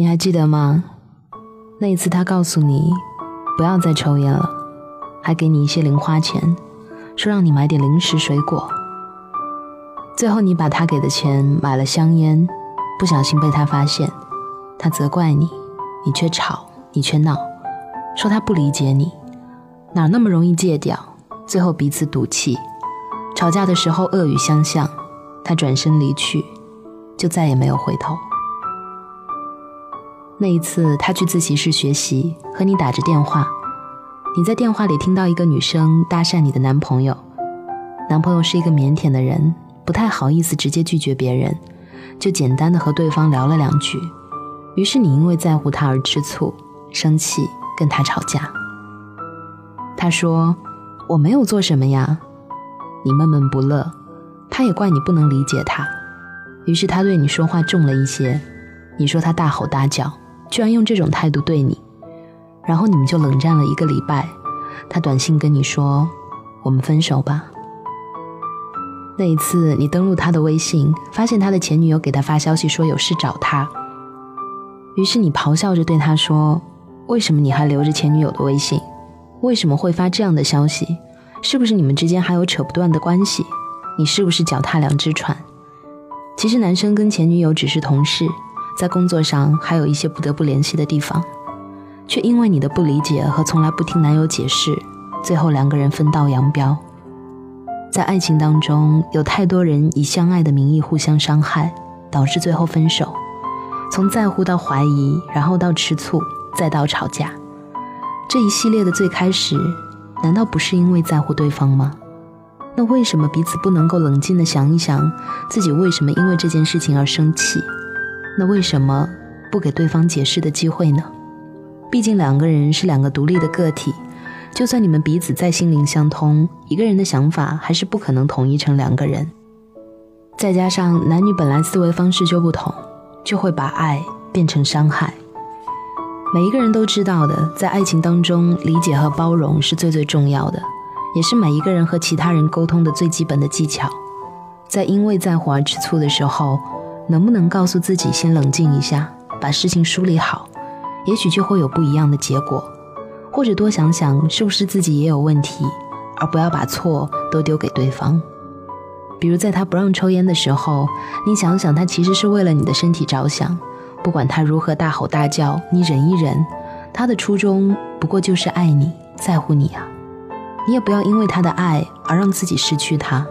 你还记得吗？那一次他告诉你不要再抽烟了，还给你一些零花钱，说让你买点零食水果。最后你把他给的钱买了香烟，不小心被他发现，他责怪你，你却吵，你却闹，说他不理解你，哪那么容易戒掉？最后彼此赌气，吵架的时候恶语相向，他转身离去，就再也没有回头。那一次，他去自习室学习，和你打着电话。你在电话里听到一个女生搭讪你的男朋友，男朋友是一个腼腆的人，不太好意思直接拒绝别人，就简单的和对方聊了两句。于是你因为在乎他而吃醋、生气，跟他吵架。他说：“我没有做什么呀。”你闷闷不乐，他也怪你不能理解他，于是他对你说话重了一些。你说他大吼大叫。居然用这种态度对你，然后你们就冷战了一个礼拜。他短信跟你说：“我们分手吧。”那一次，你登录他的微信，发现他的前女友给他发消息说有事找他。于是你咆哮着对他说：“为什么你还留着前女友的微信？为什么会发这样的消息？是不是你们之间还有扯不断的关系？你是不是脚踏两只船？”其实男生跟前女友只是同事。在工作上还有一些不得不联系的地方，却因为你的不理解和从来不听男友解释，最后两个人分道扬镳。在爱情当中，有太多人以相爱的名义互相伤害，导致最后分手。从在乎到怀疑，然后到吃醋，再到吵架，这一系列的最开始，难道不是因为在乎对方吗？那为什么彼此不能够冷静的想一想，自己为什么因为这件事情而生气？那为什么不给对方解释的机会呢？毕竟两个人是两个独立的个体，就算你们彼此再心灵相通，一个人的想法还是不可能统一成两个人。再加上男女本来思维方式就不同，就会把爱变成伤害。每一个人都知道的，在爱情当中，理解和包容是最最重要的，也是每一个人和其他人沟通的最基本的技巧。在因为在乎而吃醋的时候。能不能告诉自己先冷静一下，把事情梳理好，也许就会有不一样的结果。或者多想想是不是自己也有问题，而不要把错都丢给对方。比如在他不让抽烟的时候，你想想他其实是为了你的身体着想，不管他如何大吼大叫，你忍一忍，他的初衷不过就是爱你在乎你啊。你也不要因为他的爱而让自己失去他。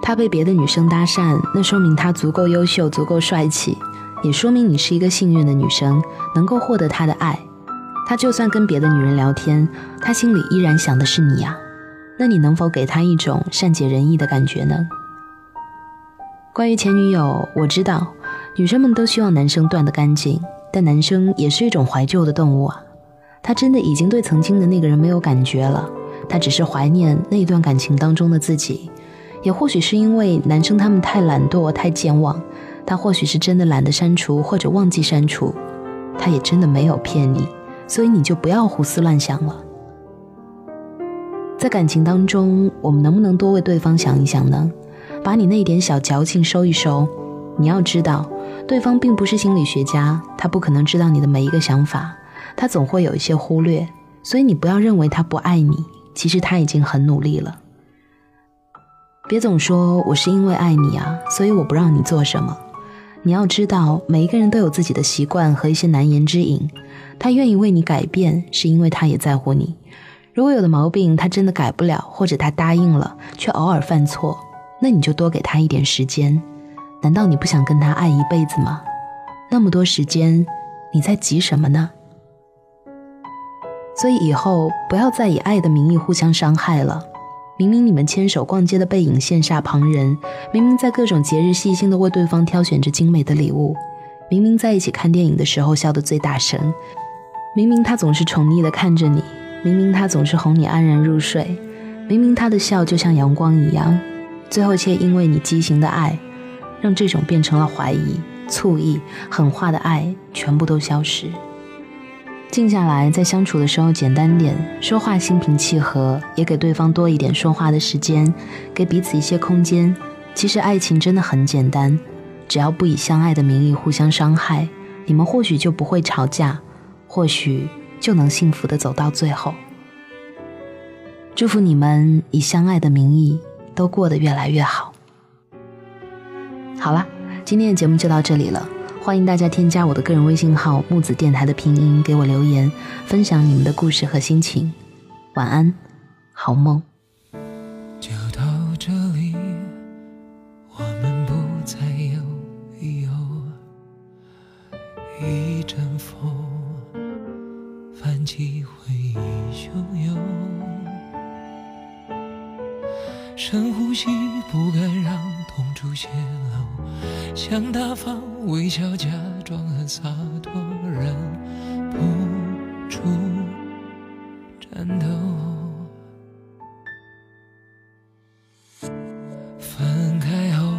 他被别的女生搭讪，那说明他足够优秀，足够帅气，也说明你是一个幸运的女生，能够获得他的爱。他就算跟别的女人聊天，他心里依然想的是你呀。那你能否给他一种善解人意的感觉呢？关于前女友，我知道女生们都希望男生断得干净，但男生也是一种怀旧的动物啊。他真的已经对曾经的那个人没有感觉了，他只是怀念那段感情当中的自己。也或许是因为男生他们太懒惰、太健忘，他或许是真的懒得删除或者忘记删除，他也真的没有骗你，所以你就不要胡思乱想了。在感情当中，我们能不能多为对方想一想呢？把你那点小矫情收一收。你要知道，对方并不是心理学家，他不可能知道你的每一个想法，他总会有一些忽略，所以你不要认为他不爱你，其实他已经很努力了。别总说我是因为爱你啊，所以我不让你做什么。你要知道，每一个人都有自己的习惯和一些难言之隐。他愿意为你改变，是因为他也在乎你。如果有的毛病他真的改不了，或者他答应了却偶尔犯错，那你就多给他一点时间。难道你不想跟他爱一辈子吗？那么多时间，你在急什么呢？所以以后不要再以爱的名义互相伤害了。明明你们牵手逛街的背影羡煞旁人，明明在各种节日细心的为对方挑选着精美的礼物，明明在一起看电影的时候笑得最大声，明明他总是宠溺的看着你，明明他总是哄你安然入睡，明明他的笑就像阳光一样，最后却因为你畸形的爱，让这种变成了怀疑、醋意、狠话的爱全部都消失。静下来，在相处的时候简单点，说话心平气和，也给对方多一点说话的时间，给彼此一些空间。其实爱情真的很简单，只要不以相爱的名义互相伤害，你们或许就不会吵架，或许就能幸福的走到最后。祝福你们以相爱的名义都过得越来越好。好了，今天的节目就到这里了。欢迎大家添加我的个人微信号“木子电台”的拼音，给我留言，分享你们的故事和心情。晚安，好梦。就到这里，我们不再有理由。一阵风泛起回忆汹涌，深呼吸，不敢让痛处泄露，想大方微笑，假装很洒脱，忍不住颤抖。分开后，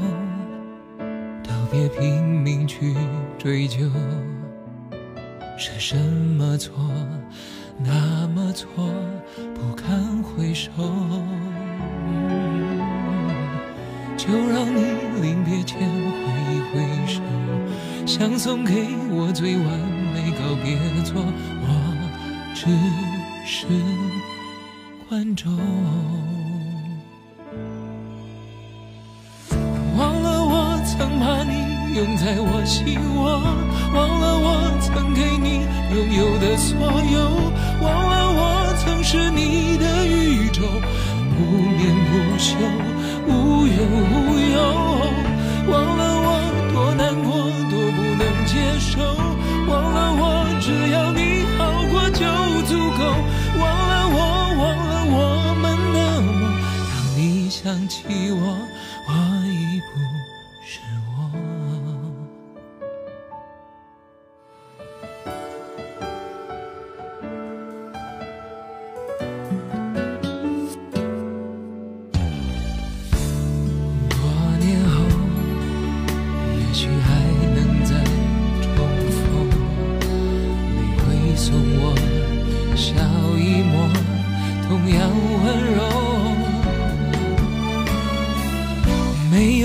都别拼命去追究，是什么错，那么错，不堪回首。就让你临别前挥一挥手，想送给我最完美告别作，我只是观众。忘了我曾把你拥在我心窝，忘了我曾给你拥有的所有，忘了我曾是你的宇宙，不眠不休，无忧无忧。忘了我，忘了我只要你好过就足够，忘了我，忘了我们的梦。当你想起我，我已不是我。多年后，也许还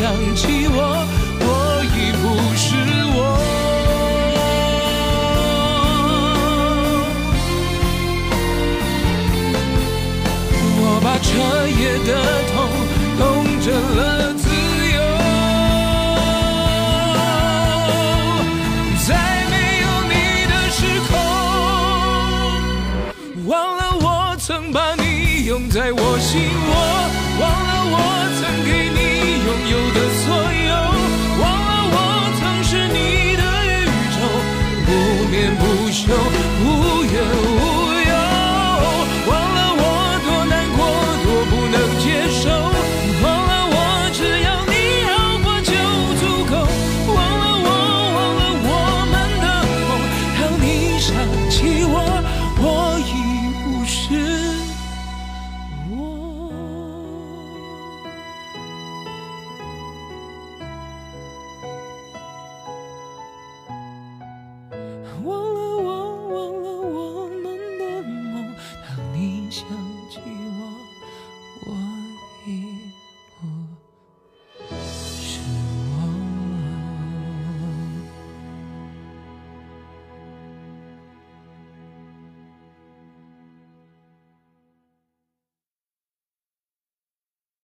想起